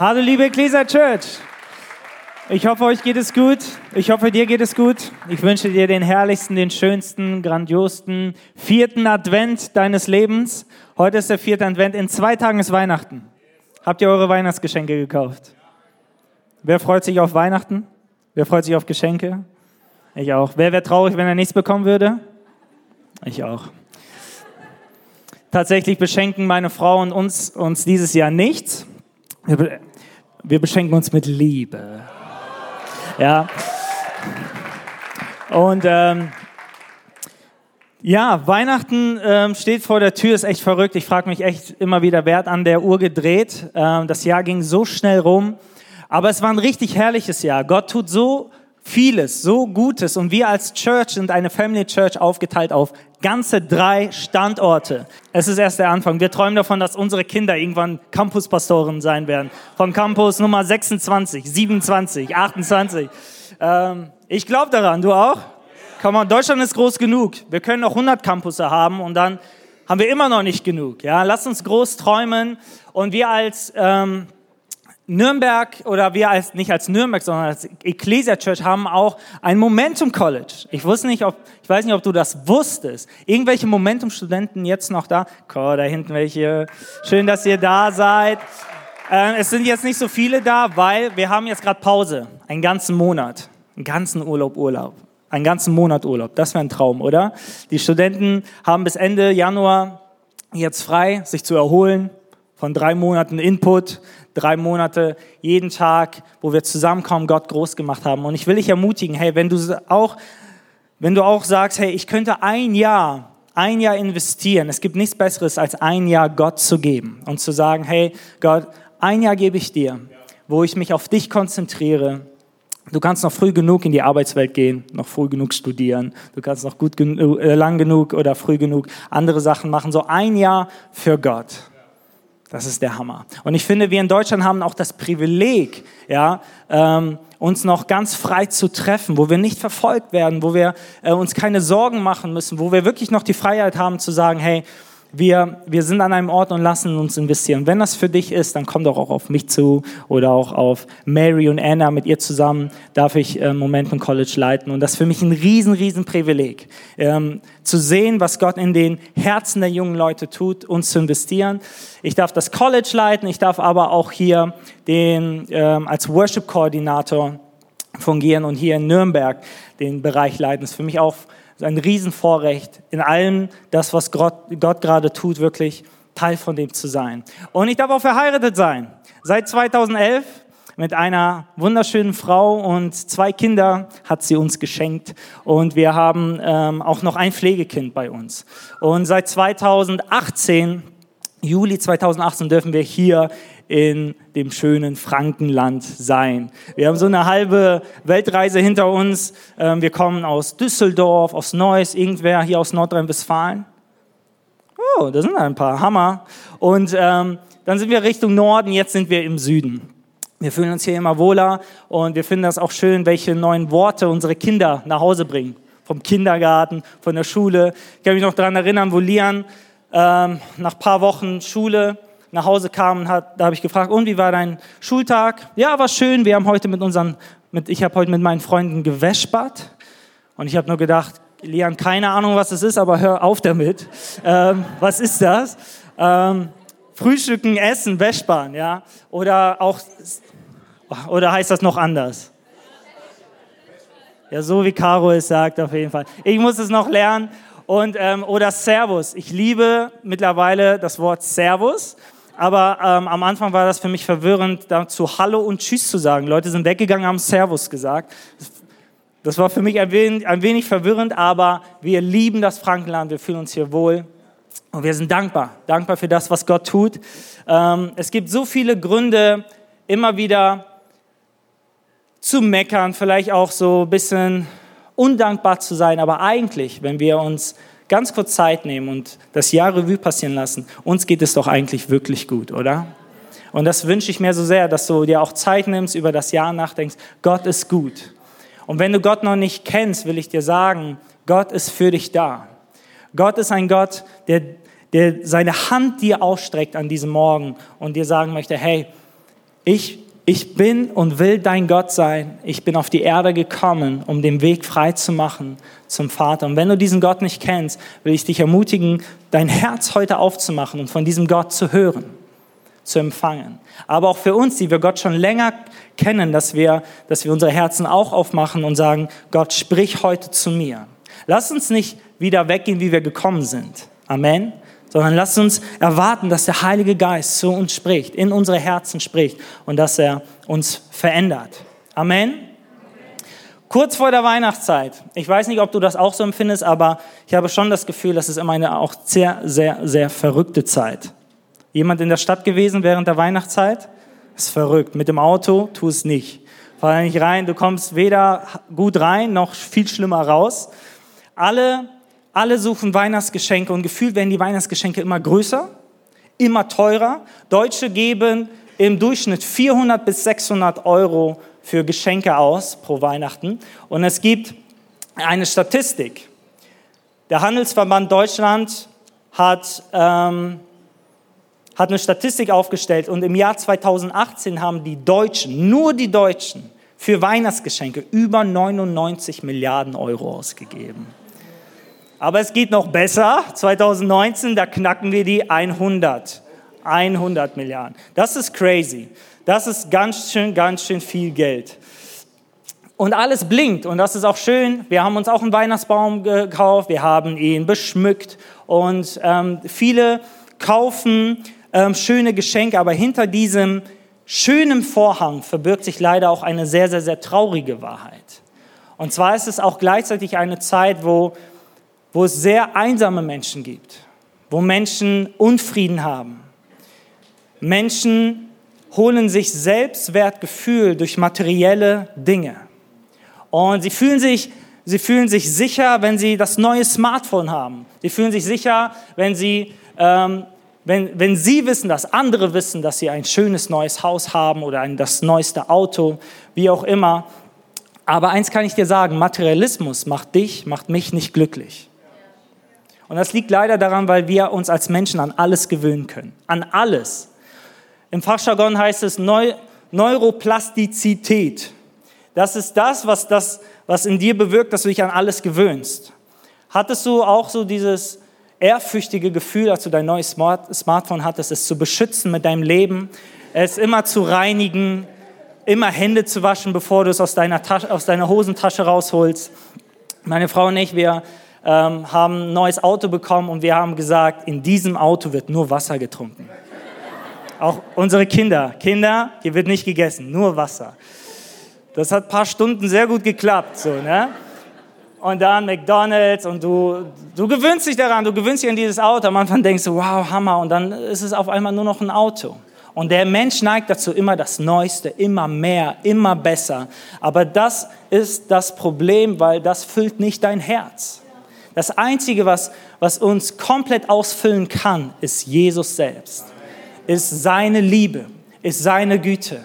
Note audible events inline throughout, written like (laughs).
Hallo liebe Ecclesia Church. Ich hoffe, euch geht es gut. Ich hoffe, dir geht es gut. Ich wünsche dir den herrlichsten, den schönsten, grandiosten vierten Advent deines Lebens. Heute ist der vierte Advent. In zwei Tagen ist Weihnachten. Habt ihr eure Weihnachtsgeschenke gekauft? Wer freut sich auf Weihnachten? Wer freut sich auf Geschenke? Ich auch. Wer wäre traurig, wenn er nichts bekommen würde? Ich auch. Tatsächlich beschenken meine Frau und uns, uns dieses Jahr nichts. Wir, beschenken uns mit Liebe. Ja. Und ähm, ja, Weihnachten ähm, steht vor der Tür, ist echt verrückt. Ich frage mich echt immer wieder, wer hat an der Uhr gedreht? Ähm, das Jahr ging so schnell rum. Aber es war ein richtig herrliches Jahr. Gott tut so vieles, so Gutes. Und wir als Church sind eine Family Church aufgeteilt auf ganze drei Standorte. Es ist erst der Anfang. Wir träumen davon, dass unsere Kinder irgendwann Campuspastoren sein werden. Von Campus Nummer 26, 27, 28. Ähm, ich glaube daran, du auch? Komm mal, Deutschland ist groß genug. Wir können noch 100 Campusse haben und dann haben wir immer noch nicht genug. Ja, lass uns groß träumen und wir als ähm, Nürnberg oder wir als, nicht als Nürnberg, sondern als Ecclesia Church haben auch ein Momentum College. Ich wusste nicht, ob, ich weiß nicht, ob du das wusstest. Irgendwelche Momentum-Studenten jetzt noch da? Oh, da hinten welche. Schön, dass ihr da seid. Äh, es sind jetzt nicht so viele da, weil wir haben jetzt gerade Pause. Einen ganzen Monat. Einen ganzen Urlaub, Urlaub. Einen ganzen Monat Urlaub. Das wäre ein Traum, oder? Die Studenten haben bis Ende Januar jetzt frei, sich zu erholen von drei Monaten Input, drei Monate jeden Tag, wo wir zusammenkommen, Gott groß gemacht haben. Und ich will dich ermutigen, hey, wenn du auch, wenn du auch sagst, hey, ich könnte ein Jahr, ein Jahr investieren. Es gibt nichts Besseres, als ein Jahr Gott zu geben und zu sagen, hey, Gott, ein Jahr gebe ich dir, wo ich mich auf dich konzentriere. Du kannst noch früh genug in die Arbeitswelt gehen, noch früh genug studieren. Du kannst noch gut äh, lang genug oder früh genug andere Sachen machen. So ein Jahr für Gott. Das ist der Hammer. Und ich finde, wir in Deutschland haben auch das Privileg, ja, ähm, uns noch ganz frei zu treffen, wo wir nicht verfolgt werden, wo wir äh, uns keine Sorgen machen müssen, wo wir wirklich noch die Freiheit haben zu sagen, hey, wir, wir sind an einem Ort und lassen uns investieren. Wenn das für dich ist, dann komm doch auch auf mich zu oder auch auf Mary und Anna. Mit ihr zusammen darf ich äh, Momentum College leiten. Und das ist für mich ein riesen, riesen Privileg, ähm, zu sehen, was Gott in den Herzen der jungen Leute tut, uns zu investieren. Ich darf das College leiten, ich darf aber auch hier den, ähm, als Worship-Koordinator fungieren und hier in Nürnberg den Bereich leiten. Das ist für mich auch ein Riesenvorrecht, in allem das, was Gott, Gott gerade tut, wirklich Teil von dem zu sein. Und ich darf auch verheiratet sein. Seit 2011 mit einer wunderschönen Frau und zwei Kinder hat sie uns geschenkt. Und wir haben ähm, auch noch ein Pflegekind bei uns. Und seit 2018, Juli 2018, dürfen wir hier in dem schönen Frankenland sein. Wir haben so eine halbe Weltreise hinter uns. Ähm, wir kommen aus Düsseldorf, aus Neuss, irgendwer hier aus Nordrhein-Westfalen. Oh, da sind ein paar. Hammer. Und ähm, dann sind wir Richtung Norden, jetzt sind wir im Süden. Wir fühlen uns hier immer wohler und wir finden das auch schön, welche neuen Worte unsere Kinder nach Hause bringen. Vom Kindergarten, von der Schule. Ich kann mich noch daran erinnern, wo Lian ähm, nach paar Wochen Schule nach Hause kam, hat, da habe ich gefragt, und wie war dein Schultag? Ja, war schön. Wir haben heute mit unseren, mit, ich habe heute mit meinen Freunden gewäschbart. Und ich habe nur gedacht, Lian, keine Ahnung, was es ist, aber hör auf damit. Ähm, was ist das? Ähm, Frühstücken, Essen, Wäschbahn, ja? Oder auch, oder heißt das noch anders? Ja, so wie Caro es sagt, auf jeden Fall. Ich muss es noch lernen. Und, ähm, oder Servus. Ich liebe mittlerweile das Wort Servus. Aber ähm, am Anfang war das für mich verwirrend, dazu Hallo und Tschüss zu sagen. Leute sind weggegangen, haben Servus gesagt. Das war für mich ein wenig, ein wenig verwirrend, aber wir lieben das Frankenland, wir fühlen uns hier wohl und wir sind dankbar, dankbar für das, was Gott tut. Ähm, es gibt so viele Gründe, immer wieder zu meckern, vielleicht auch so ein bisschen undankbar zu sein, aber eigentlich, wenn wir uns ganz kurz Zeit nehmen und das Jahr Revue passieren lassen, uns geht es doch eigentlich wirklich gut, oder? Und das wünsche ich mir so sehr, dass du dir auch Zeit nimmst, über das Jahr nachdenkst. Gott ist gut. Und wenn du Gott noch nicht kennst, will ich dir sagen, Gott ist für dich da. Gott ist ein Gott, der, der seine Hand dir ausstreckt an diesem Morgen und dir sagen möchte, hey, ich, ich bin und will dein Gott sein. Ich bin auf die Erde gekommen, um den Weg frei zu machen zum Vater. Und wenn du diesen Gott nicht kennst, will ich dich ermutigen, dein Herz heute aufzumachen und von diesem Gott zu hören, zu empfangen. Aber auch für uns, die wir Gott schon länger kennen, dass wir, dass wir unsere Herzen auch aufmachen und sagen, Gott, sprich heute zu mir. Lass uns nicht wieder weggehen, wie wir gekommen sind. Amen sondern lasst uns erwarten, dass der Heilige Geist zu uns spricht, in unsere Herzen spricht und dass er uns verändert. Amen. Kurz vor der Weihnachtszeit. Ich weiß nicht, ob du das auch so empfindest, aber ich habe schon das Gefühl, das ist immer eine auch sehr, sehr, sehr verrückte Zeit. Jemand in der Stadt gewesen während der Weihnachtszeit? Ist verrückt. Mit dem Auto, tu es nicht. Fall nicht rein, du kommst weder gut rein, noch viel schlimmer raus. Alle alle suchen Weihnachtsgeschenke und gefühlt werden die Weihnachtsgeschenke immer größer, immer teurer. Deutsche geben im Durchschnitt 400 bis 600 Euro für Geschenke aus pro Weihnachten. Und es gibt eine Statistik. Der Handelsverband Deutschland hat, ähm, hat eine Statistik aufgestellt und im Jahr 2018 haben die Deutschen, nur die Deutschen, für Weihnachtsgeschenke über 99 Milliarden Euro ausgegeben. Aber es geht noch besser. 2019, da knacken wir die 100. 100 Milliarden. Das ist crazy. Das ist ganz schön, ganz schön viel Geld. Und alles blinkt und das ist auch schön. Wir haben uns auch einen Weihnachtsbaum gekauft, wir haben ihn beschmückt und ähm, viele kaufen ähm, schöne Geschenke, aber hinter diesem schönen Vorhang verbirgt sich leider auch eine sehr, sehr, sehr traurige Wahrheit. Und zwar ist es auch gleichzeitig eine Zeit, wo wo es sehr einsame Menschen gibt, wo Menschen Unfrieden haben. Menschen holen sich Selbstwertgefühl durch materielle Dinge. Und sie fühlen sich, sie fühlen sich sicher, wenn sie das neue Smartphone haben. Sie fühlen sich sicher, wenn sie, ähm, wenn, wenn sie wissen, dass andere wissen, dass sie ein schönes neues Haus haben oder ein, das neueste Auto, wie auch immer. Aber eins kann ich dir sagen, Materialismus macht dich, macht mich nicht glücklich. Und das liegt leider daran, weil wir uns als Menschen an alles gewöhnen können. An alles. Im Fachjargon heißt es Neu Neuroplastizität. Das ist das was, das, was in dir bewirkt, dass du dich an alles gewöhnst. Hattest du auch so dieses ehrfürchtige Gefühl, als du dein neues Smart Smartphone hattest, es zu beschützen mit deinem Leben, es immer zu reinigen, immer Hände zu waschen, bevor du es aus deiner, Tasche, aus deiner Hosentasche rausholst? Meine Frau und ich, wir ähm, haben ein neues Auto bekommen und wir haben gesagt, in diesem Auto wird nur Wasser getrunken. Auch unsere Kinder. Kinder, hier wird nicht gegessen, nur Wasser. Das hat ein paar Stunden sehr gut geklappt. So, ne? Und dann McDonalds und du, du gewöhnst dich daran, du gewöhnst dich an dieses Auto. Am Anfang denkst du, wow, Hammer. Und dann ist es auf einmal nur noch ein Auto. Und der Mensch neigt dazu, immer das Neueste, immer mehr, immer besser. Aber das ist das Problem, weil das füllt nicht dein Herz. Das Einzige, was, was uns komplett ausfüllen kann, ist Jesus selbst, ist seine Liebe, ist seine Güte.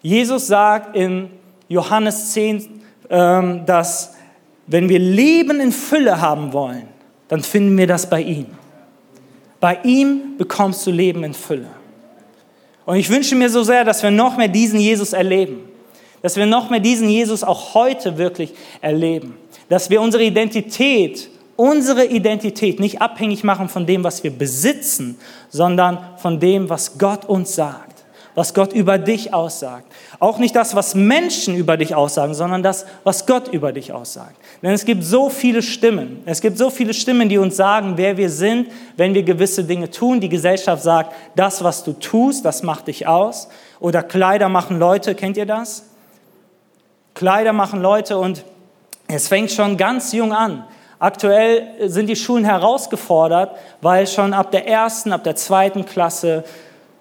Jesus sagt in Johannes 10, ähm, dass wenn wir Leben in Fülle haben wollen, dann finden wir das bei ihm. Bei ihm bekommst du Leben in Fülle. Und ich wünsche mir so sehr, dass wir noch mehr diesen Jesus erleben. Dass wir noch mehr diesen Jesus auch heute wirklich erleben dass wir unsere Identität, unsere Identität nicht abhängig machen von dem, was wir besitzen, sondern von dem, was Gott uns sagt, was Gott über dich aussagt. Auch nicht das, was Menschen über dich aussagen, sondern das, was Gott über dich aussagt. Denn es gibt so viele Stimmen. Es gibt so viele Stimmen, die uns sagen, wer wir sind, wenn wir gewisse Dinge tun. Die Gesellschaft sagt, das, was du tust, das macht dich aus. Oder Kleider machen Leute, kennt ihr das? Kleider machen Leute und es fängt schon ganz jung an. Aktuell sind die Schulen herausgefordert, weil schon ab der ersten, ab der zweiten Klasse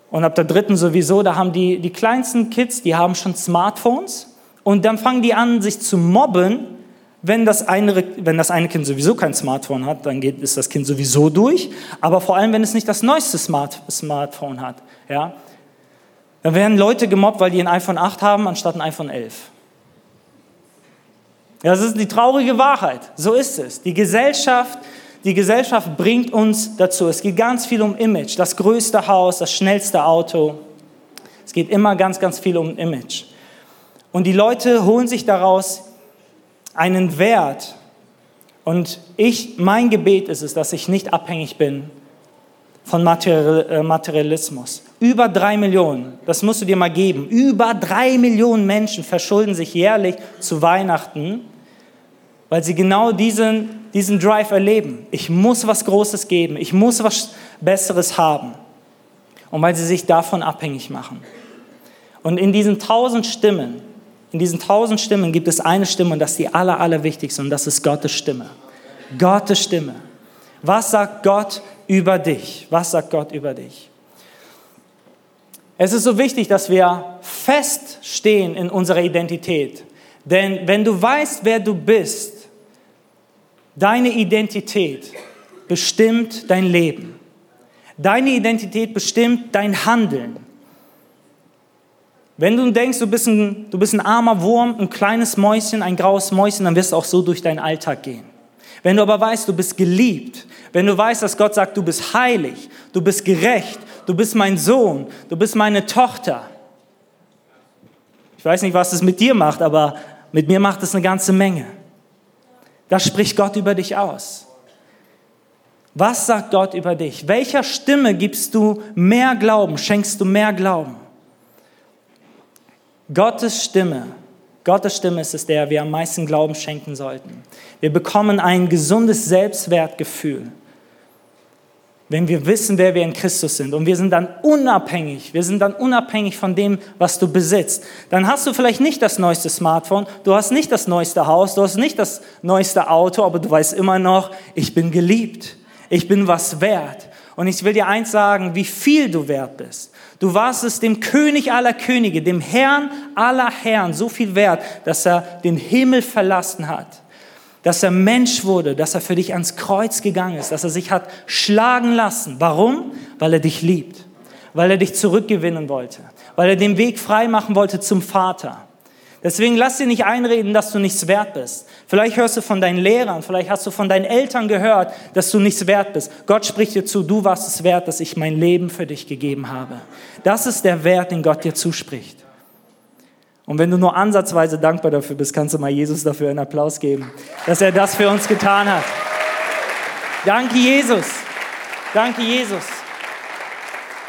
und ab der dritten sowieso, da haben die, die kleinsten Kids, die haben schon Smartphones und dann fangen die an, sich zu mobben, wenn das eine, wenn das eine Kind sowieso kein Smartphone hat, dann geht, ist das Kind sowieso durch. Aber vor allem, wenn es nicht das neueste Smart, Smartphone hat, ja, dann werden Leute gemobbt, weil die ein iPhone 8 haben, anstatt ein iPhone 11. Das ist die traurige Wahrheit. So ist es. Die Gesellschaft, die Gesellschaft bringt uns dazu. Es geht ganz viel um Image. Das größte Haus, das schnellste Auto. Es geht immer ganz, ganz viel um Image. Und die Leute holen sich daraus einen Wert. Und ich, mein Gebet ist es, dass ich nicht abhängig bin von äh, Materialismus. Über drei Millionen, das musst du dir mal geben, über drei Millionen Menschen verschulden sich jährlich zu Weihnachten, weil sie genau diesen, diesen Drive erleben. Ich muss was Großes geben, ich muss was Besseres haben. Und weil sie sich davon abhängig machen. Und in diesen tausend Stimmen, in diesen tausend Stimmen gibt es eine Stimme und das ist die aller, allerwichtigste und das ist Gottes Stimme. Gottes Stimme. Was sagt Gott über dich? Was sagt Gott über dich? Es ist so wichtig, dass wir feststehen in unserer Identität. Denn wenn du weißt, wer du bist, deine Identität bestimmt dein Leben. Deine Identität bestimmt dein Handeln. Wenn du denkst, du bist, ein, du bist ein armer Wurm, ein kleines Mäuschen, ein graues Mäuschen, dann wirst du auch so durch deinen Alltag gehen. Wenn du aber weißt, du bist geliebt, wenn du weißt, dass Gott sagt, du bist heilig, du bist gerecht, du bist mein Sohn, du bist meine Tochter. Ich weiß nicht, was es mit dir macht, aber mit mir macht es eine ganze Menge. Das spricht Gott über dich aus. Was sagt Gott über dich? Welcher Stimme gibst du mehr Glauben, schenkst du mehr Glauben? Gottes Stimme Gottes Stimme ist es, der wir am meisten Glauben schenken sollten. Wir bekommen ein gesundes Selbstwertgefühl, wenn wir wissen, wer wir in Christus sind. Und wir sind dann unabhängig. Wir sind dann unabhängig von dem, was du besitzt. Dann hast du vielleicht nicht das neueste Smartphone, du hast nicht das neueste Haus, du hast nicht das neueste Auto, aber du weißt immer noch, ich bin geliebt. Ich bin was wert. Und ich will dir eins sagen, wie viel du wert bist. Du warst es dem König aller Könige, dem Herrn aller Herren so viel wert, dass er den Himmel verlassen hat, dass er Mensch wurde, dass er für dich ans Kreuz gegangen ist, dass er sich hat schlagen lassen. Warum? Weil er dich liebt, weil er dich zurückgewinnen wollte, weil er den Weg frei machen wollte zum Vater. Deswegen lass dir nicht einreden, dass du nichts wert bist. Vielleicht hörst du von deinen Lehrern, vielleicht hast du von deinen Eltern gehört, dass du nichts wert bist. Gott spricht dir zu, du warst es wert, dass ich mein Leben für dich gegeben habe. Das ist der Wert, den Gott dir zuspricht. Und wenn du nur ansatzweise dankbar dafür bist, kannst du mal Jesus dafür einen Applaus geben, dass er das für uns getan hat. Danke, Jesus. Danke, Jesus.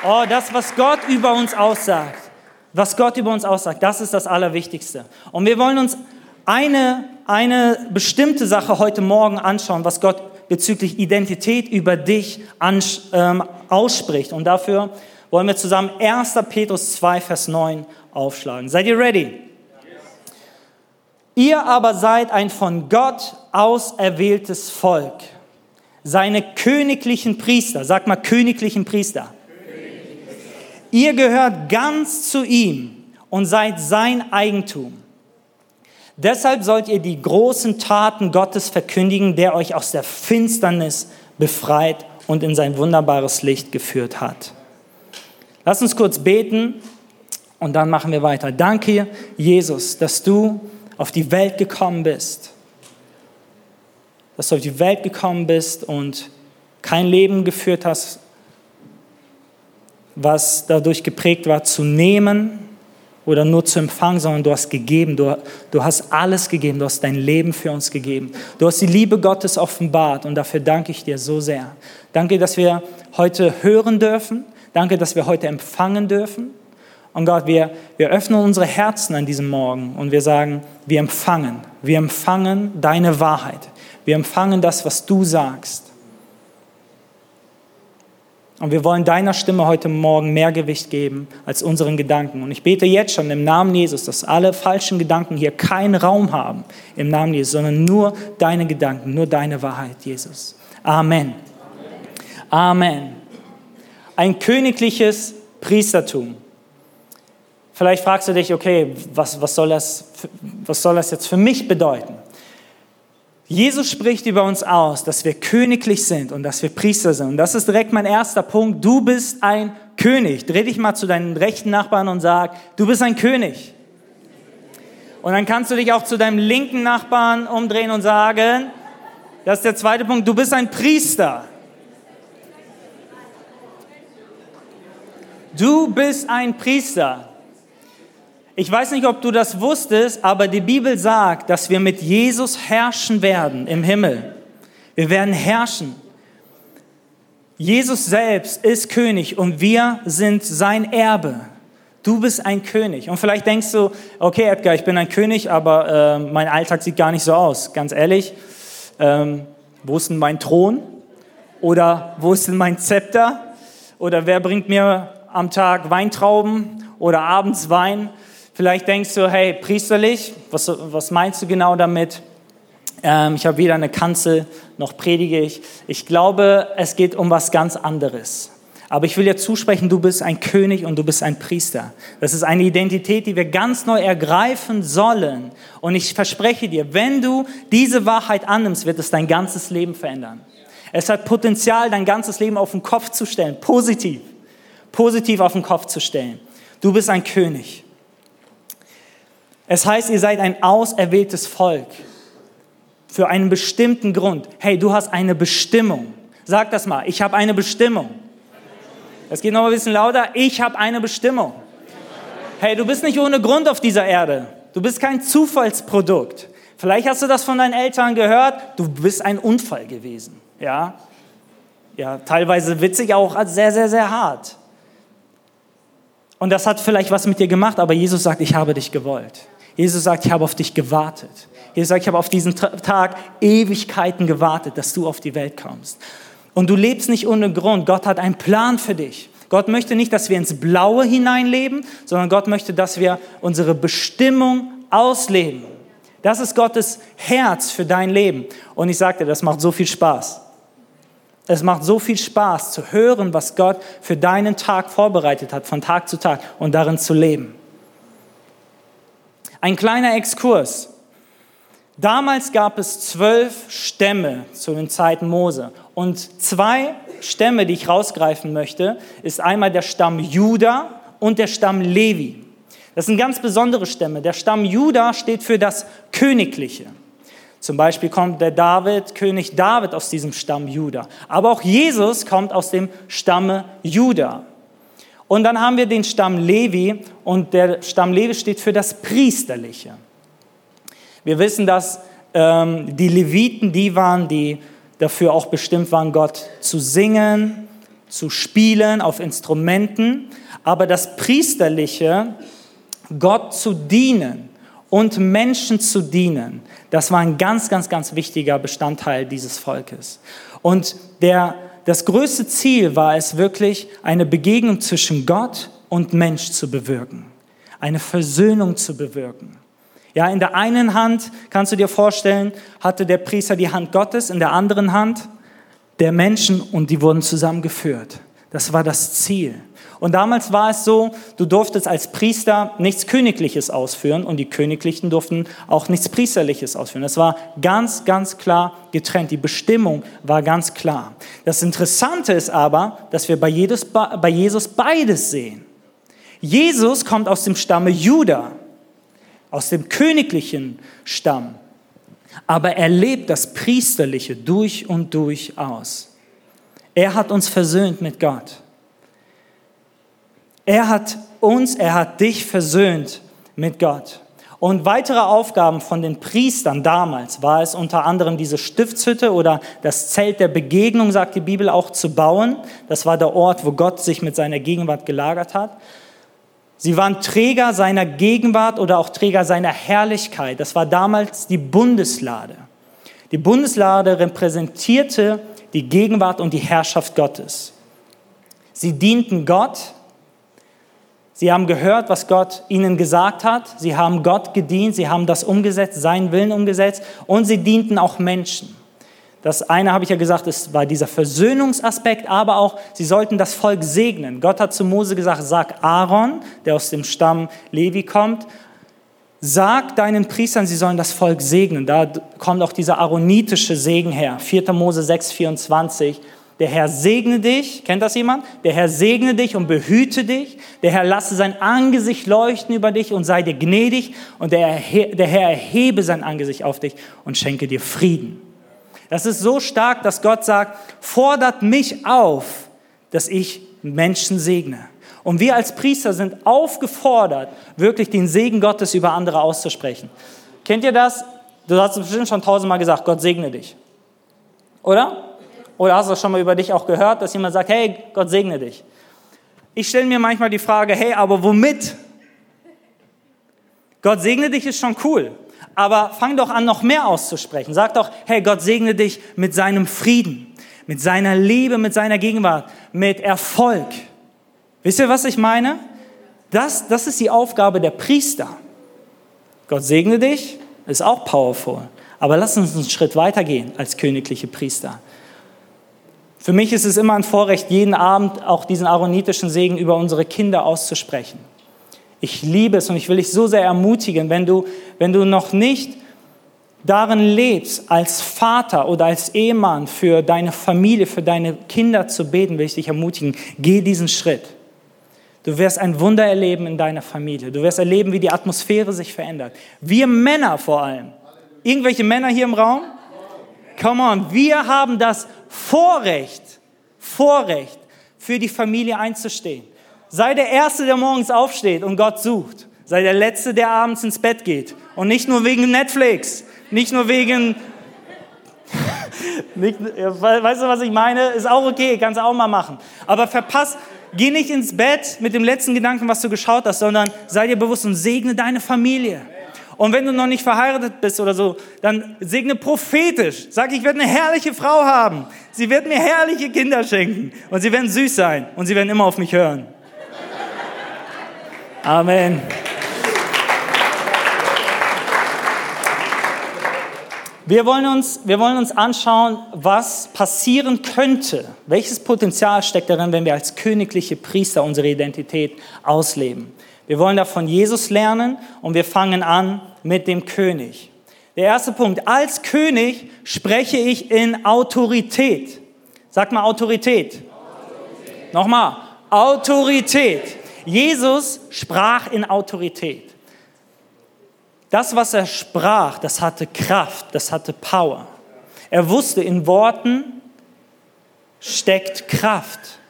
Oh, das, was Gott über uns aussagt was Gott über uns aussagt, das ist das Allerwichtigste. Und wir wollen uns eine, eine bestimmte Sache heute Morgen anschauen, was Gott bezüglich Identität über dich ähm, ausspricht. Und dafür wollen wir zusammen 1. Petrus 2, Vers 9 aufschlagen. Seid ihr ready? Ihr aber seid ein von Gott auserwähltes Volk, seine königlichen Priester, sag mal königlichen Priester Ihr gehört ganz zu ihm und seid sein Eigentum. Deshalb sollt ihr die großen Taten Gottes verkündigen, der euch aus der Finsternis befreit und in sein wunderbares Licht geführt hat. Lass uns kurz beten und dann machen wir weiter. Danke, Jesus, dass du auf die Welt gekommen bist. Dass du auf die Welt gekommen bist und kein Leben geführt hast was dadurch geprägt war, zu nehmen oder nur zu empfangen, sondern du hast gegeben, du, du hast alles gegeben, du hast dein Leben für uns gegeben. Du hast die Liebe Gottes offenbart und dafür danke ich dir so sehr. Danke, dass wir heute hören dürfen. Danke, dass wir heute empfangen dürfen. Und Gott, wir, wir öffnen unsere Herzen an diesem Morgen und wir sagen, wir empfangen, wir empfangen deine Wahrheit. Wir empfangen das, was du sagst. Und wir wollen deiner Stimme heute Morgen mehr Gewicht geben als unseren Gedanken. Und ich bete jetzt schon im Namen Jesus, dass alle falschen Gedanken hier keinen Raum haben im Namen Jesus, sondern nur deine Gedanken, nur deine Wahrheit, Jesus. Amen. Amen. Ein königliches Priestertum. Vielleicht fragst du dich, okay, was, was, soll das, was soll das jetzt für mich bedeuten? Jesus spricht über uns aus, dass wir königlich sind und dass wir Priester sind. Und das ist direkt mein erster Punkt. Du bist ein König. Dreh dich mal zu deinen rechten Nachbarn und sag, du bist ein König. Und dann kannst du dich auch zu deinem linken Nachbarn umdrehen und sagen, das ist der zweite Punkt, du bist ein Priester. Du bist ein Priester. Ich weiß nicht, ob du das wusstest, aber die Bibel sagt, dass wir mit Jesus herrschen werden im Himmel. Wir werden herrschen. Jesus selbst ist König und wir sind sein Erbe. Du bist ein König. Und vielleicht denkst du, okay, Edgar, ich bin ein König, aber äh, mein Alltag sieht gar nicht so aus. Ganz ehrlich, ähm, wo ist denn mein Thron? Oder wo ist denn mein Zepter? Oder wer bringt mir am Tag Weintrauben oder abends Wein? Vielleicht denkst du, hey, priesterlich, was, was meinst du genau damit? Ähm, ich habe weder eine Kanzel noch predige ich. Ich glaube, es geht um was ganz anderes. Aber ich will dir zusprechen, du bist ein König und du bist ein Priester. Das ist eine Identität, die wir ganz neu ergreifen sollen. Und ich verspreche dir, wenn du diese Wahrheit annimmst, wird es dein ganzes Leben verändern. Es hat Potenzial, dein ganzes Leben auf den Kopf zu stellen. Positiv. Positiv auf den Kopf zu stellen. Du bist ein König. Es heißt, ihr seid ein auserwähltes Volk für einen bestimmten Grund. Hey, du hast eine Bestimmung. Sag das mal, ich habe eine Bestimmung. Es geht noch ein bisschen lauter. Ich habe eine Bestimmung. Hey, du bist nicht ohne Grund auf dieser Erde. Du bist kein Zufallsprodukt. Vielleicht hast du das von deinen Eltern gehört. Du bist ein Unfall gewesen. Ja, ja, teilweise witzig, auch sehr, sehr, sehr hart. Und das hat vielleicht was mit dir gemacht, aber Jesus sagt, ich habe dich gewollt. Jesus sagt, ich habe auf dich gewartet. Jesus sagt, ich habe auf diesen Tag Ewigkeiten gewartet, dass du auf die Welt kommst. Und du lebst nicht ohne Grund. Gott hat einen Plan für dich. Gott möchte nicht, dass wir ins Blaue hineinleben, sondern Gott möchte, dass wir unsere Bestimmung ausleben. Das ist Gottes Herz für dein Leben. Und ich sagte, das macht so viel Spaß. Es macht so viel Spaß zu hören, was Gott für deinen Tag vorbereitet hat, von Tag zu Tag und darin zu leben. Ein kleiner Exkurs. Damals gab es zwölf Stämme zu den Zeiten Mose. Und zwei Stämme, die ich rausgreifen möchte, ist einmal der Stamm Juda und der Stamm Levi. Das sind ganz besondere Stämme. Der Stamm Juda steht für das Königliche. Zum Beispiel kommt der David, König David aus diesem Stamm Juda. Aber auch Jesus kommt aus dem Stamme Juda. Und dann haben wir den Stamm Levi und der Stamm Levi steht für das Priesterliche. Wir wissen, dass ähm, die Leviten die waren, die dafür auch bestimmt waren, Gott zu singen, zu spielen auf Instrumenten, aber das Priesterliche, Gott zu dienen und Menschen zu dienen, das war ein ganz, ganz, ganz wichtiger Bestandteil dieses Volkes. Und der, das größte Ziel war es wirklich, eine Begegnung zwischen Gott und Mensch zu bewirken, eine Versöhnung zu bewirken. Ja, in der einen Hand, kannst du dir vorstellen, hatte der Priester die Hand Gottes, in der anderen Hand der Menschen und die wurden zusammengeführt. Das war das Ziel. Und damals war es so, du durftest als Priester nichts Königliches ausführen und die Königlichen durften auch nichts Priesterliches ausführen. Das war ganz, ganz klar getrennt. Die Bestimmung war ganz klar. Das Interessante ist aber, dass wir bei Jesus, bei Jesus beides sehen. Jesus kommt aus dem Stamme Juda aus dem königlichen Stamm. Aber er lebt das Priesterliche durch und durch aus. Er hat uns versöhnt mit Gott. Er hat uns, er hat dich versöhnt mit Gott. Und weitere Aufgaben von den Priestern damals war es unter anderem diese Stiftshütte oder das Zelt der Begegnung, sagt die Bibel, auch zu bauen. Das war der Ort, wo Gott sich mit seiner Gegenwart gelagert hat. Sie waren Träger seiner Gegenwart oder auch Träger seiner Herrlichkeit. Das war damals die Bundeslade. Die Bundeslade repräsentierte die Gegenwart und die Herrschaft Gottes. Sie dienten Gott. Sie haben gehört, was Gott ihnen gesagt hat. Sie haben Gott gedient. Sie haben das umgesetzt, seinen Willen umgesetzt. Und sie dienten auch Menschen. Das eine habe ich ja gesagt, es war dieser Versöhnungsaspekt, aber auch, sie sollten das Volk segnen. Gott hat zu Mose gesagt, sag Aaron, der aus dem Stamm Levi kommt, sag deinen Priestern, sie sollen das Volk segnen. Da kommt auch dieser aaronitische Segen her. 4. Mose 6, 24. Der Herr segne dich, kennt das jemand? Der Herr segne dich und behüte dich. Der Herr lasse sein Angesicht leuchten über dich und sei dir gnädig. Und der, der Herr erhebe sein Angesicht auf dich und schenke dir Frieden. Das ist so stark, dass Gott sagt, fordert mich auf, dass ich Menschen segne. Und wir als Priester sind aufgefordert, wirklich den Segen Gottes über andere auszusprechen. Kennt ihr das? Du hast es bestimmt schon tausendmal gesagt, Gott segne dich. Oder? Oder hast du das schon mal über dich auch gehört, dass jemand sagt, hey, Gott segne dich? Ich stelle mir manchmal die Frage, hey, aber womit? Gott segne dich ist schon cool, aber fang doch an, noch mehr auszusprechen. Sag doch, hey, Gott segne dich mit seinem Frieden, mit seiner Liebe, mit seiner Gegenwart, mit Erfolg. Wisst ihr, was ich meine? Das, das ist die Aufgabe der Priester. Gott segne dich, ist auch powerful. Aber lass uns einen Schritt weiter gehen als königliche Priester. Für mich ist es immer ein Vorrecht, jeden Abend auch diesen aaronitischen Segen über unsere Kinder auszusprechen. Ich liebe es und ich will dich so sehr ermutigen, wenn du, wenn du noch nicht darin lebst, als Vater oder als Ehemann für deine Familie, für deine Kinder zu beten, will ich dich ermutigen, geh diesen Schritt. Du wirst ein Wunder erleben in deiner Familie. Du wirst erleben, wie die Atmosphäre sich verändert. Wir Männer vor allem. Irgendwelche Männer hier im Raum? Come on, wir haben das Vorrecht, Vorrecht, für die Familie einzustehen. Sei der Erste, der morgens aufsteht und Gott sucht. Sei der Letzte, der abends ins Bett geht. Und nicht nur wegen Netflix, nicht nur wegen... (laughs) nicht, weißt du, was ich meine? Ist auch okay, kannst du auch mal machen. Aber verpasst, geh nicht ins Bett mit dem letzten Gedanken, was du geschaut hast, sondern sei dir bewusst und segne deine Familie. Und wenn du noch nicht verheiratet bist oder so, dann segne prophetisch. Sag, ich werde eine herrliche Frau haben. Sie wird mir herrliche Kinder schenken. Und sie werden süß sein. Und sie werden immer auf mich hören. Amen. Wir wollen, uns, wir wollen uns anschauen, was passieren könnte. Welches Potenzial steckt darin, wenn wir als königliche Priester unsere Identität ausleben? Wir wollen da von Jesus lernen und wir fangen an mit dem König. Der erste Punkt, als König spreche ich in Autorität. Sag mal Autorität. Autorität. Nochmal, Autorität. Jesus sprach in Autorität. Das, was er sprach, das hatte Kraft, das hatte Power. Er wusste, in Worten steckt Kraft.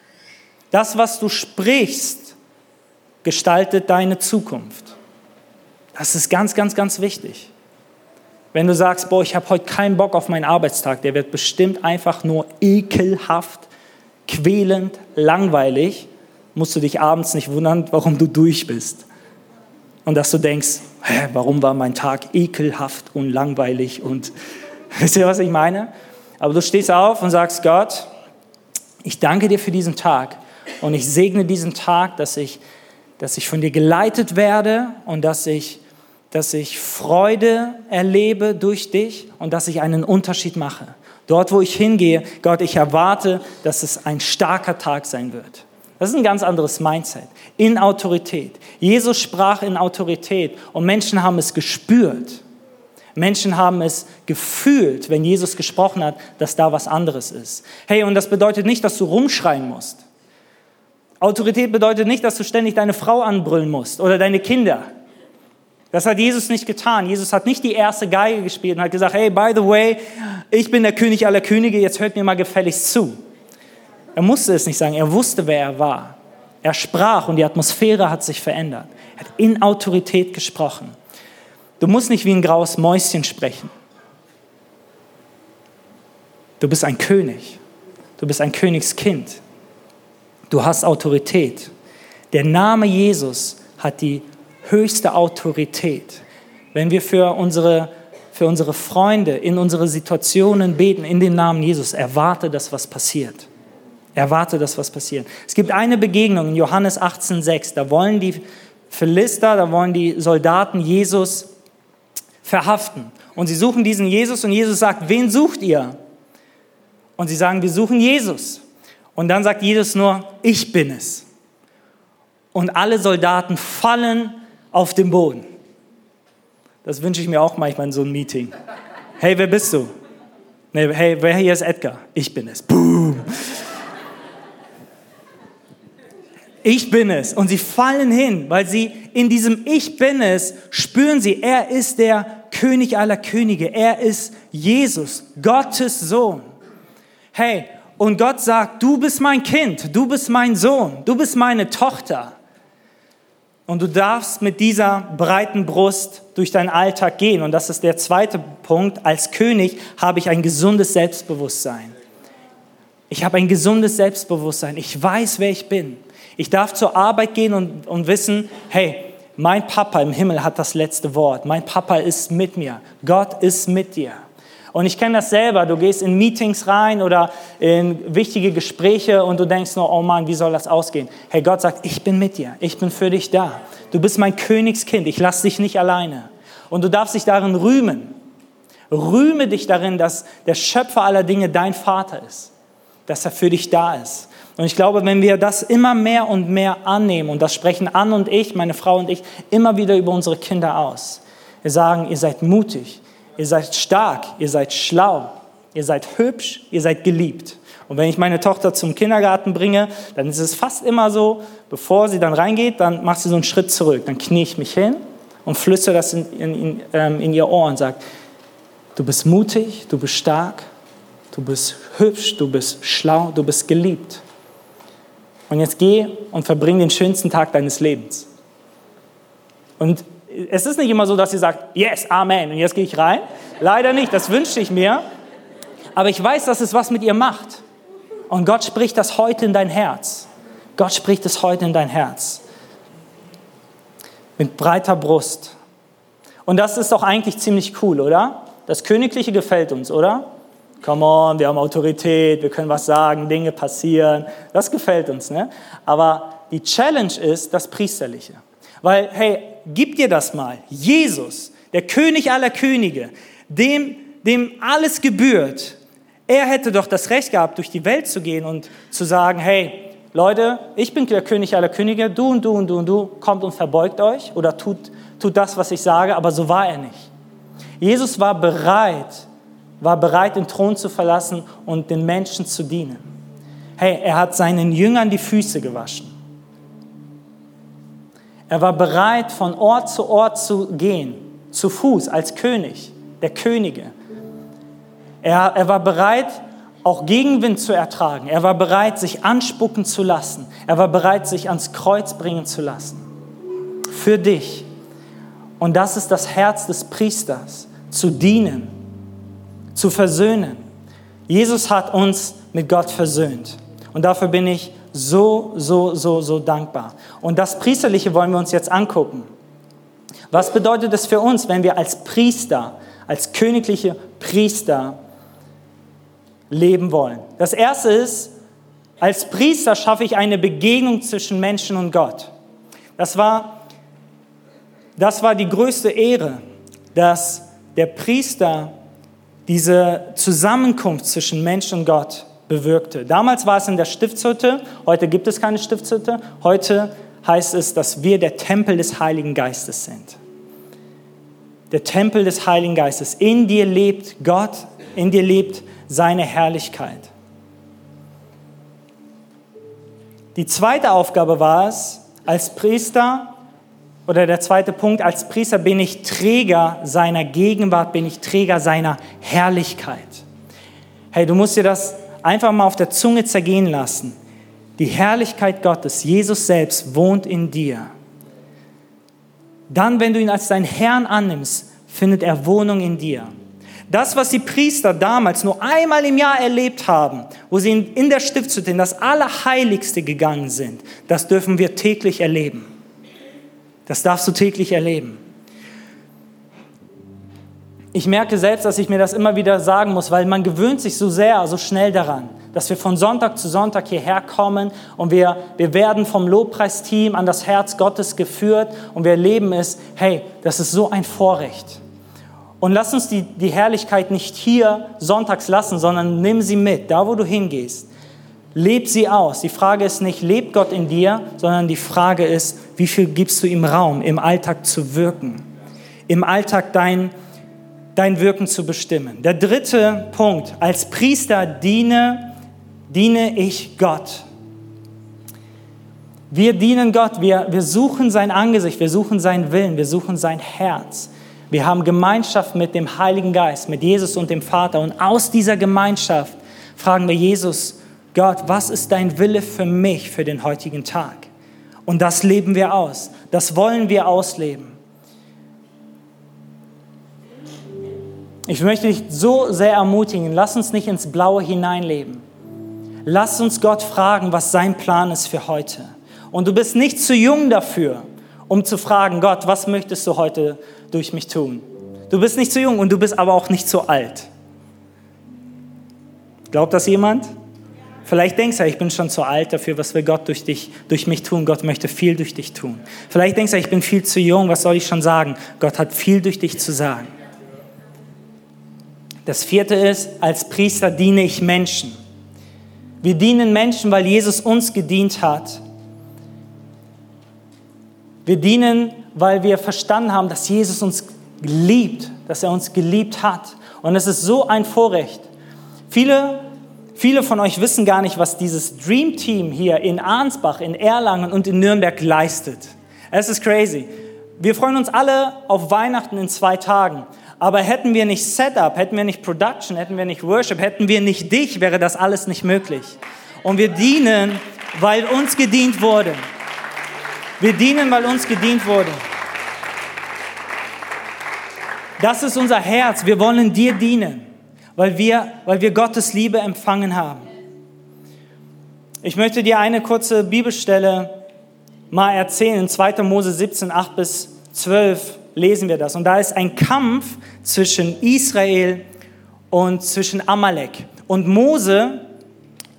Das, was du sprichst, gestaltet deine Zukunft. Das ist ganz, ganz, ganz wichtig. Wenn du sagst, boah, ich habe heute keinen Bock auf meinen Arbeitstag, der wird bestimmt einfach nur ekelhaft, quälend, langweilig, musst du dich abends nicht wundern, warum du durch bist. Und dass du denkst, hä, warum war mein Tag ekelhaft und langweilig und (laughs) wisst ihr, was ich meine? Aber du stehst auf und sagst, Gott, ich danke dir für diesen Tag und ich segne diesen Tag, dass ich dass ich von dir geleitet werde und dass ich, dass ich Freude erlebe durch dich und dass ich einen Unterschied mache. Dort, wo ich hingehe, Gott, ich erwarte, dass es ein starker Tag sein wird. Das ist ein ganz anderes Mindset. In Autorität. Jesus sprach in Autorität und Menschen haben es gespürt. Menschen haben es gefühlt, wenn Jesus gesprochen hat, dass da was anderes ist. Hey, und das bedeutet nicht, dass du rumschreien musst. Autorität bedeutet nicht, dass du ständig deine Frau anbrüllen musst oder deine Kinder. Das hat Jesus nicht getan. Jesus hat nicht die erste Geige gespielt und hat gesagt, hey, by the way, ich bin der König aller Könige, jetzt hört mir mal gefälligst zu. Er musste es nicht sagen, er wusste, wer er war. Er sprach und die Atmosphäre hat sich verändert. Er hat in Autorität gesprochen. Du musst nicht wie ein graues Mäuschen sprechen. Du bist ein König. Du bist ein Königskind. Du hast Autorität. Der Name Jesus hat die höchste Autorität. Wenn wir für unsere, für unsere Freunde in unsere Situationen beten, in den Namen Jesus, erwarte, dass was passiert. Erwarte, dass was passiert. Es gibt eine Begegnung in Johannes 18,6. Da wollen die Philister, da wollen die Soldaten Jesus verhaften. Und sie suchen diesen Jesus und Jesus sagt, wen sucht ihr? Und sie sagen, wir suchen Jesus. Und dann sagt Jesus nur, ich bin es. Und alle Soldaten fallen auf den Boden. Das wünsche ich mir auch manchmal in so einem Meeting. Hey, wer bist du? Nee, hey, wer hier ist Edgar? Ich bin es. Boom. Ich bin es. Und sie fallen hin, weil sie in diesem Ich bin es spüren sie, er ist der König aller Könige. Er ist Jesus, Gottes Sohn. Hey, Und Gott sagt, du bist mein Kind, du bist mein Sohn, du bist meine Tochter. Und du darfst mit dieser breiten Brust durch deinen Alltag gehen. Und das ist der zweite Punkt. Als König habe ich ein gesundes Selbstbewusstsein. Ich habe ein gesundes Selbstbewusstsein. Ich weiß, wer ich bin. Ich darf zur Arbeit gehen und, und wissen, hey, mein Papa im Himmel hat das letzte Wort. Mein Papa ist mit mir. Gott ist mit dir. Und ich kenne das selber. Du gehst in Meetings rein oder in wichtige Gespräche und du denkst nur, oh Mann, wie soll das ausgehen? Hey, Gott sagt, ich bin mit dir. Ich bin für dich da. Du bist mein Königskind. Ich lasse dich nicht alleine. Und du darfst dich darin rühmen. Rühme dich darin, dass der Schöpfer aller Dinge dein Vater ist. Dass er für dich da ist. Und ich glaube, wenn wir das immer mehr und mehr annehmen, und das sprechen Ann und ich, meine Frau und ich, immer wieder über unsere Kinder aus. Wir sagen, ihr seid mutig, ihr seid stark, ihr seid schlau, ihr seid hübsch, ihr seid geliebt. Und wenn ich meine Tochter zum Kindergarten bringe, dann ist es fast immer so, bevor sie dann reingeht, dann macht sie so einen Schritt zurück. Dann knie ich mich hin und flüstere das in, in, in, ähm, in ihr Ohr und sage, du bist mutig, du bist stark, du bist hübsch, du bist schlau, du bist geliebt. Und jetzt geh und verbring den schönsten Tag deines Lebens. Und es ist nicht immer so, dass sie sagt, yes, Amen, und jetzt gehe ich rein. Leider nicht, das wünschte ich mir. Aber ich weiß, dass es was mit ihr macht. Und Gott spricht das heute in dein Herz. Gott spricht es heute in dein Herz. Mit breiter Brust. Und das ist doch eigentlich ziemlich cool, oder? Das Königliche gefällt uns, oder? Come on, wir haben Autorität, wir können was sagen, Dinge passieren. Das gefällt uns, ne? Aber die Challenge ist das Priesterliche. Weil, hey, gib dir das mal. Jesus, der König aller Könige, dem, dem alles gebührt, er hätte doch das Recht gehabt, durch die Welt zu gehen und zu sagen, hey, Leute, ich bin der König aller Könige, du und du und du und du, kommt und verbeugt euch oder tut, tut das, was ich sage, aber so war er nicht. Jesus war bereit, war bereit, den Thron zu verlassen und den Menschen zu dienen. Hey, er hat seinen Jüngern die Füße gewaschen. Er war bereit, von Ort zu Ort zu gehen, zu Fuß als König, der Könige. Er, er war bereit, auch Gegenwind zu ertragen. Er war bereit, sich anspucken zu lassen. Er war bereit, sich ans Kreuz bringen zu lassen. Für dich. Und das ist das Herz des Priesters, zu dienen, zu versöhnen. Jesus hat uns mit Gott versöhnt. Und dafür bin ich so, so, so, so dankbar. Und das Priesterliche wollen wir uns jetzt angucken. Was bedeutet es für uns, wenn wir als Priester, als königliche Priester leben wollen? Das erste ist, als Priester schaffe ich eine Begegnung zwischen Menschen und Gott. Das war, das war die größte Ehre, dass der Priester diese Zusammenkunft zwischen Mensch und Gott bewirkte. Damals war es in der Stiftshütte, heute gibt es keine Stiftshütte. Heute heißt es, dass wir der Tempel des Heiligen Geistes sind. Der Tempel des Heiligen Geistes. In dir lebt Gott, in dir lebt seine Herrlichkeit. Die zweite Aufgabe war es, als Priester, oder der zweite Punkt, als Priester bin ich Träger seiner Gegenwart, bin ich Träger seiner Herrlichkeit. Hey, du musst dir das einfach mal auf der Zunge zergehen lassen. Die Herrlichkeit Gottes, Jesus selbst, wohnt in dir. Dann, wenn du ihn als deinen Herrn annimmst, findet er Wohnung in dir. Das, was die Priester damals nur einmal im Jahr erlebt haben, wo sie in der Stiftshütte in das Allerheiligste gegangen sind, das dürfen wir täglich erleben. Das darfst du täglich erleben ich merke selbst, dass ich mir das immer wieder sagen muss, weil man gewöhnt sich so sehr, so schnell daran, dass wir von Sonntag zu Sonntag hierher kommen und wir, wir werden vom Lobpreisteam an das Herz Gottes geführt und wir erleben es, hey, das ist so ein Vorrecht. Und lass uns die, die Herrlichkeit nicht hier sonntags lassen, sondern nimm sie mit, da wo du hingehst. Leb sie aus. Die Frage ist nicht, lebt Gott in dir, sondern die Frage ist, wie viel gibst du ihm Raum, im Alltag zu wirken, im Alltag dein dein Wirken zu bestimmen. Der dritte Punkt, als Priester diene, diene ich Gott. Wir dienen Gott, wir, wir suchen sein Angesicht, wir suchen seinen Willen, wir suchen sein Herz. Wir haben Gemeinschaft mit dem Heiligen Geist, mit Jesus und dem Vater. Und aus dieser Gemeinschaft fragen wir Jesus, Gott, was ist dein Wille für mich für den heutigen Tag? Und das leben wir aus. Das wollen wir ausleben. Ich möchte dich so sehr ermutigen, lass uns nicht ins Blaue hineinleben. Lass uns Gott fragen, was sein Plan ist für heute. Und du bist nicht zu jung dafür, um zu fragen, Gott, was möchtest du heute durch mich tun? Du bist nicht zu jung und du bist aber auch nicht zu alt. Glaubt das jemand? Vielleicht denkst du, ich bin schon zu alt dafür, was will Gott durch dich, durch mich tun? Gott möchte viel durch dich tun. Vielleicht denkst du, ich bin viel zu jung, was soll ich schon sagen? Gott hat viel durch dich zu sagen. Das vierte ist, als Priester diene ich Menschen. Wir dienen Menschen, weil Jesus uns gedient hat. Wir dienen, weil wir verstanden haben, dass Jesus uns liebt, dass er uns geliebt hat. Und es ist so ein Vorrecht. Viele, viele von euch wissen gar nicht, was dieses Dream Team hier in Arnsbach, in Erlangen und in Nürnberg leistet. Es ist crazy. Wir freuen uns alle auf Weihnachten in zwei Tagen. Aber hätten wir nicht Setup, hätten wir nicht Production, hätten wir nicht Worship, hätten wir nicht dich, wäre das alles nicht möglich. Und wir dienen, weil uns gedient wurde. Wir dienen, weil uns gedient wurde. Das ist unser Herz. Wir wollen dir dienen, weil wir, weil wir Gottes Liebe empfangen haben. Ich möchte dir eine kurze Bibelstelle mal erzählen. 2. Mose 17, 8 bis 12 lesen wir das. Und da ist ein Kampf zwischen Israel und zwischen Amalek. Und Mose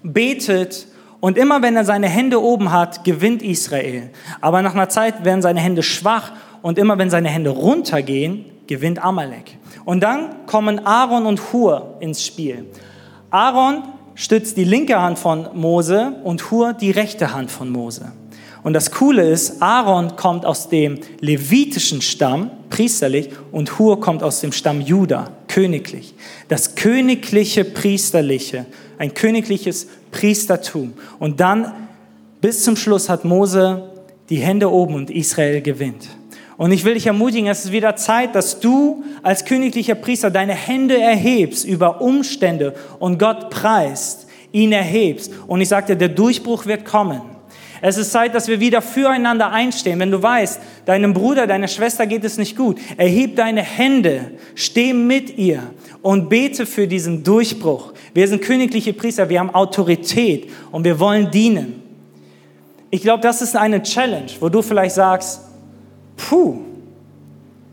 betet und immer wenn er seine Hände oben hat, gewinnt Israel. Aber nach einer Zeit werden seine Hände schwach und immer wenn seine Hände runtergehen, gewinnt Amalek. Und dann kommen Aaron und Hur ins Spiel. Aaron stützt die linke Hand von Mose und Hur die rechte Hand von Mose. Und das Coole ist, Aaron kommt aus dem levitischen Stamm, priesterlich, und Hur kommt aus dem Stamm Juda, königlich. Das königliche Priesterliche, ein königliches Priestertum. Und dann bis zum Schluss hat Mose die Hände oben und Israel gewinnt. Und ich will dich ermutigen, es ist wieder Zeit, dass du als königlicher Priester deine Hände erhebst über Umstände und Gott preist, ihn erhebst. Und ich sagte, der Durchbruch wird kommen. Es ist Zeit, dass wir wieder füreinander einstehen. Wenn du weißt, deinem Bruder, deiner Schwester geht es nicht gut, erheb deine Hände, steh mit ihr und bete für diesen Durchbruch. Wir sind königliche Priester, wir haben Autorität und wir wollen dienen. Ich glaube, das ist eine Challenge, wo du vielleicht sagst, puh,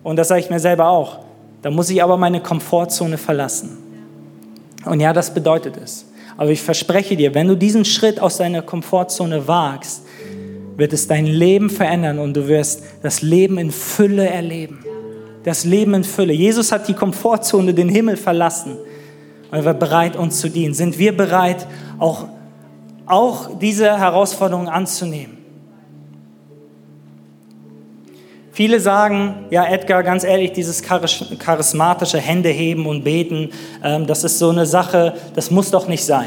und das sage ich mir selber auch, da muss ich aber meine Komfortzone verlassen. Und ja, das bedeutet es. Aber ich verspreche dir, wenn du diesen Schritt aus deiner Komfortzone wagst, wird es dein Leben verändern und du wirst das Leben in Fülle erleben. Das Leben in Fülle. Jesus hat die Komfortzone, den Himmel verlassen und er war bereit, uns zu dienen. Sind wir bereit, auch, auch diese Herausforderung anzunehmen? Viele sagen, ja Edgar, ganz ehrlich, dieses charismatische Händeheben und Beten, ähm, das ist so eine Sache, das muss doch nicht sein.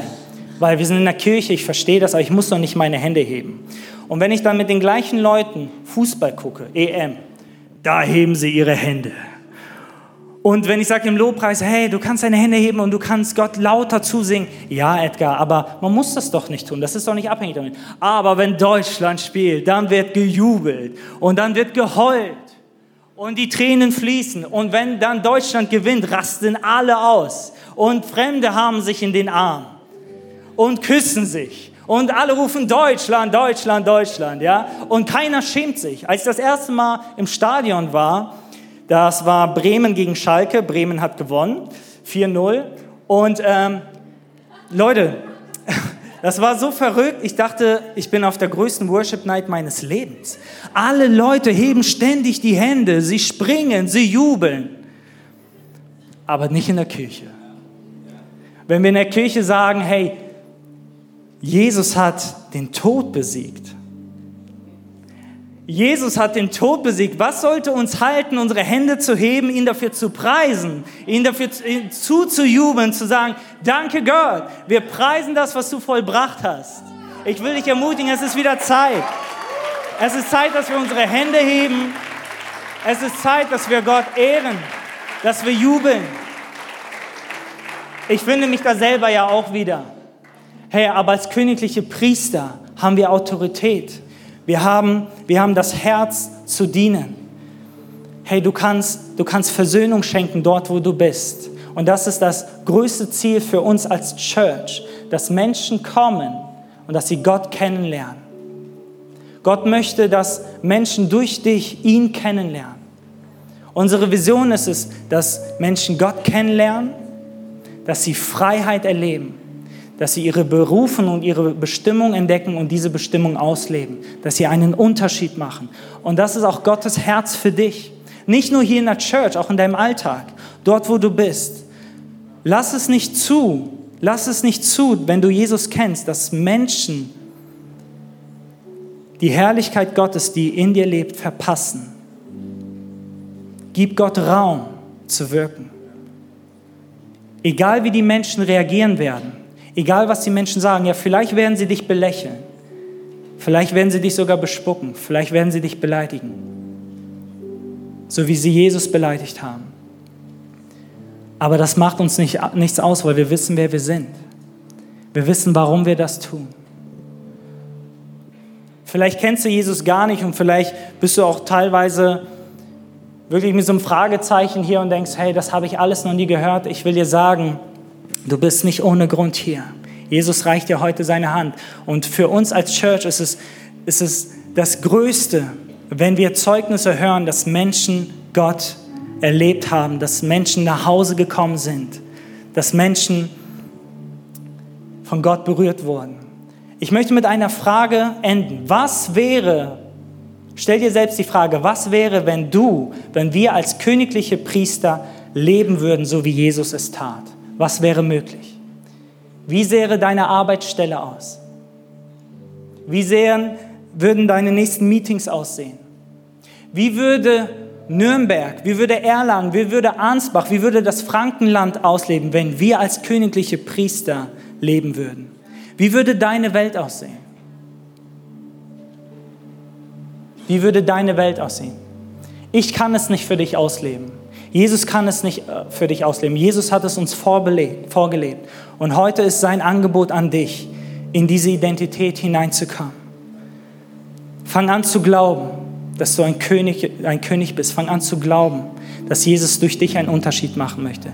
Weil wir sind in der Kirche, ich verstehe das, aber ich muss doch nicht meine Hände heben. Und wenn ich dann mit den gleichen Leuten Fußball gucke, EM, da heben sie ihre Hände. Und wenn ich sage im Lobpreis, hey, du kannst deine Hände heben und du kannst Gott lauter zusingen. Ja, Edgar, aber man muss das doch nicht tun. Das ist doch nicht abhängig damit. Aber wenn Deutschland spielt, dann wird gejubelt und dann wird geheult und die Tränen fließen. Und wenn dann Deutschland gewinnt, rasten alle aus und Fremde haben sich in den Arm und küssen sich. Und alle rufen Deutschland, Deutschland, Deutschland, ja? Und keiner schämt sich. Als ich das erste Mal im Stadion war, das war Bremen gegen Schalke. Bremen hat gewonnen, 4-0. Und ähm, Leute, (laughs) das war so verrückt. Ich dachte, ich bin auf der größten Worship Night meines Lebens. Alle Leute heben ständig die Hände, sie springen, sie jubeln. Aber nicht in der Kirche. Wenn wir in der Kirche sagen, hey, Jesus hat den Tod besiegt, Jesus hat den Tod besiegt. Was sollte uns halten, unsere Hände zu heben, ihn dafür zu preisen, ihn dafür zuzujubeln, zu sagen, danke Gott, wir preisen das, was du vollbracht hast. Ich will dich ermutigen, es ist wieder Zeit. Es ist Zeit, dass wir unsere Hände heben. Es ist Zeit, dass wir Gott ehren, dass wir jubeln. Ich finde mich da selber ja auch wieder. Hey, aber als königliche Priester haben wir Autorität. Wir haben, wir haben das Herz zu dienen. Hey, du kannst, du kannst Versöhnung schenken dort, wo du bist. Und das ist das größte Ziel für uns als Church, dass Menschen kommen und dass sie Gott kennenlernen. Gott möchte, dass Menschen durch dich ihn kennenlernen. Unsere Vision ist es, dass Menschen Gott kennenlernen, dass sie Freiheit erleben, dass sie ihre Berufen und ihre Bestimmung entdecken und diese Bestimmung ausleben, dass sie einen Unterschied machen. Und das ist auch Gottes Herz für dich. Nicht nur hier in der Church, auch in deinem Alltag, dort wo du bist. Lass es nicht zu, lass es nicht zu, wenn du Jesus kennst, dass Menschen die Herrlichkeit Gottes, die in dir lebt, verpassen. Gib Gott Raum zu wirken. Egal wie die Menschen reagieren werden, egal was die Menschen sagen, ja, vielleicht werden sie dich belächeln, vielleicht werden sie dich sogar bespucken, vielleicht werden sie dich beleidigen, so wie sie Jesus beleidigt haben. Aber das macht uns nicht, nichts aus, weil wir wissen, wer wir sind. Wir wissen, warum wir das tun. Vielleicht kennst du Jesus gar nicht und vielleicht bist du auch teilweise wirklich mit so einem Fragezeichen hier und denkst, hey, das habe ich alles noch nie gehört. Ich will dir sagen, du bist nicht ohne Grund hier. Jesus reicht dir heute seine Hand. Und für uns als Church ist es, ist es das Größte, wenn wir Zeugnisse hören, dass Menschen Gott erlebt haben, dass Menschen nach Hause gekommen sind, dass Menschen von Gott berührt wurden. Ich möchte mit einer Frage enden. Was wäre, Stell dir selbst die Frage, was wäre, wenn du, wenn wir als königliche Priester leben würden, so wie Jesus es tat? Was wäre möglich? Wie sähe deine Arbeitsstelle aus? Wie sähen, würden deine nächsten Meetings aussehen? Wie würde Nürnberg, wie würde Erlangen, wie würde Ansbach, wie würde das Frankenland ausleben, wenn wir als königliche Priester leben würden? Wie würde deine Welt aussehen? Wie würde deine Welt aussehen? Ich kann es nicht für dich ausleben. Jesus kann es nicht äh, für dich ausleben. Jesus hat es uns vorgelebt. Und heute ist sein Angebot an dich, in diese Identität hineinzukommen. Fang an zu glauben, dass du ein König, ein König bist. Fang an zu glauben, dass Jesus durch dich einen Unterschied machen möchte.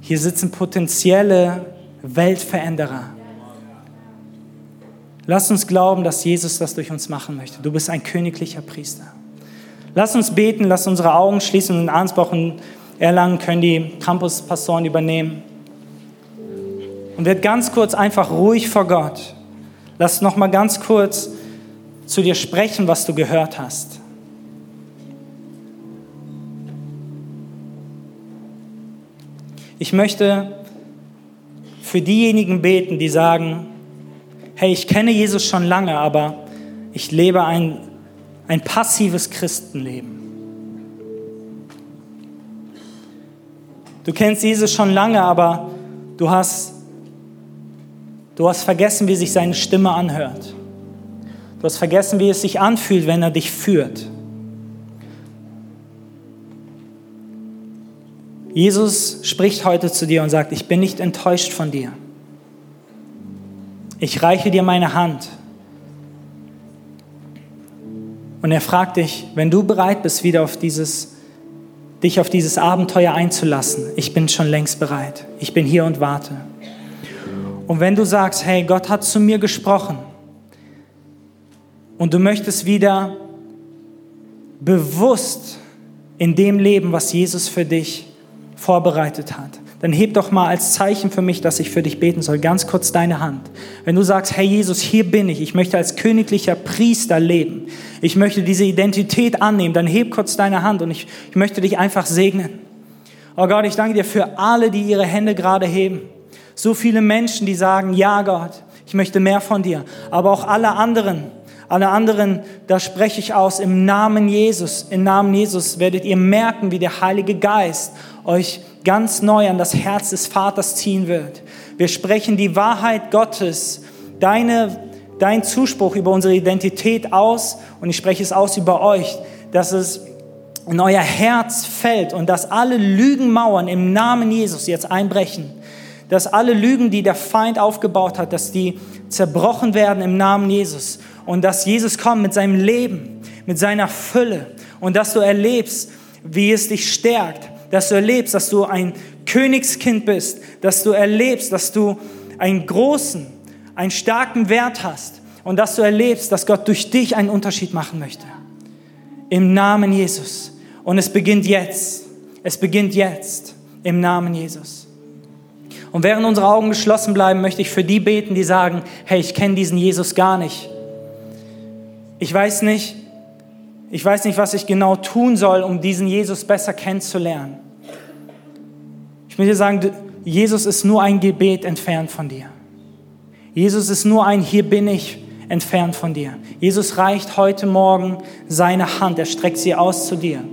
Hier sitzen potenzielle Weltveränderer. Lass uns glauben, dass Jesus das durch uns machen möchte. Du bist ein königlicher Priester. Lass uns beten, lass unsere Augen schließen. In Arnsbach und Erlangen können die Campuspastoren übernehmen. Und wird ganz kurz einfach ruhig vor Gott. Lass noch mal ganz kurz zu dir sprechen, was du gehört hast. Ich möchte für diejenigen beten, die sagen, hey, ich kenne Jesus schon lange, aber ich lebe ein, ein passives Christenleben. Du kennst Jesus schon lange, aber du hast, du hast vergessen, wie sich seine Stimme anhört. Du hast vergessen, wie es sich anfühlt, wenn er dich führt. Jesus spricht heute zu dir und sagt, ich bin nicht enttäuscht von dir ich reiche dir meine Hand. Und er fragt dich, wenn du bereit bist, wieder auf dieses, dich auf dieses Abenteuer einzulassen, ich bin schon längst bereit. Ich bin hier und warte. Und wenn du sagst, hey, Gott hat zu mir gesprochen und du möchtest wieder bewusst in dem leben, was Jesus für dich vorbereitet hat, dann heb doch mal als Zeichen für mich, dass ich für dich beten soll, ganz kurz deine Hand. Wenn du sagst, Herr Jesus, hier bin ich, ich möchte als königlicher Priester leben, ich möchte diese Identität annehmen, dann heb kurz deine Hand und ich, ich möchte dich einfach segnen. Oh Gott, ich danke dir für alle, die ihre Hände gerade heben. So viele Menschen, die sagen, ja Gott, ich möchte mehr von dir. Aber auch alle anderen, alle anderen, da spreche ich aus, im Namen Jesus, im Namen Jesus werdet ihr merken, wie der Heilige Geist euch ganz neu an das Herz des Vaters ziehen wird. Wir sprechen die Wahrheit Gottes, deine, dein Zuspruch über unsere Identität aus. Und ich spreche es aus über euch, dass es in euer Herz fällt und dass alle Lügenmauern im Namen Jesus jetzt einbrechen, dass alle Lügen, die der Feind aufgebaut hat, dass die zerbrochen werden im Namen Jesus und dass Jesus kommt mit seinem Leben, mit seiner Fülle und dass du erlebst, wie es dich stärkt, dass du erlebst, dass du ein Königskind bist, dass du erlebst, dass du einen großen, einen starken Wert hast und dass du erlebst, dass Gott durch dich einen Unterschied machen möchte. Im Namen Jesus. Und es beginnt jetzt. Es beginnt jetzt im Namen Jesus. Und während unsere Augen geschlossen bleiben, möchte ich für die beten, die sagen, hey, ich kenne diesen Jesus gar nicht. Ich weiß nicht, ich weiß nicht, was ich genau tun soll, um diesen Jesus besser kennenzulernen. Ich möchte sagen, Jesus ist nur ein Gebet entfernt von dir. Jesus ist nur ein Hier bin ich entfernt von dir. Jesus reicht heute Morgen seine Hand, er streckt sie aus zu dir.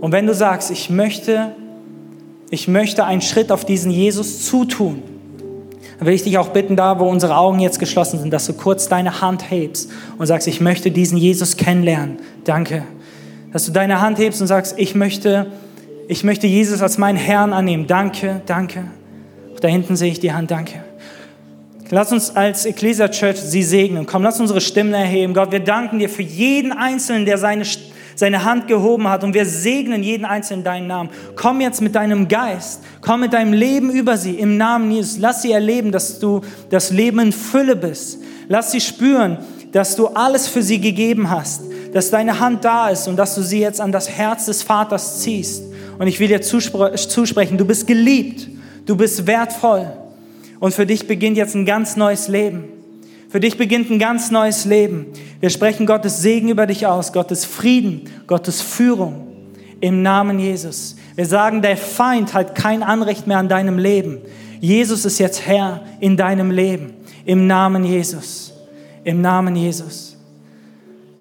Und wenn du sagst, ich möchte, ich möchte einen Schritt auf diesen Jesus zutun, dann will ich dich auch bitten, da wo unsere Augen jetzt geschlossen sind, dass du kurz deine Hand hebst und sagst, ich möchte diesen Jesus kennenlernen. Danke. Dass du deine Hand hebst und sagst, ich möchte, ich möchte Jesus als meinen Herrn annehmen. Danke, danke. Auch da hinten sehe ich die Hand. Danke. Lass uns als Ecclesia Church sie segnen. Komm, lass unsere Stimmen erheben. Gott, wir danken dir für jeden Einzelnen, der seine, seine Hand gehoben hat. Und wir segnen jeden Einzelnen in deinen Namen. Komm jetzt mit deinem Geist. Komm mit deinem Leben über sie im Namen Jesus. Lass sie erleben, dass du das Leben in Fülle bist. Lass sie spüren, dass du alles für sie gegeben hast. Dass deine Hand da ist und dass du sie jetzt an das Herz des Vaters ziehst. Und ich will dir zusprechen, du bist geliebt. Du bist wertvoll. Und für dich beginnt jetzt ein ganz neues Leben. Für dich beginnt ein ganz neues Leben. Wir sprechen Gottes Segen über dich aus, Gottes Frieden, Gottes Führung im Namen Jesus. Wir sagen, der Feind hat kein Anrecht mehr an deinem Leben. Jesus ist jetzt Herr in deinem Leben. Im Namen Jesus. Im Namen Jesus.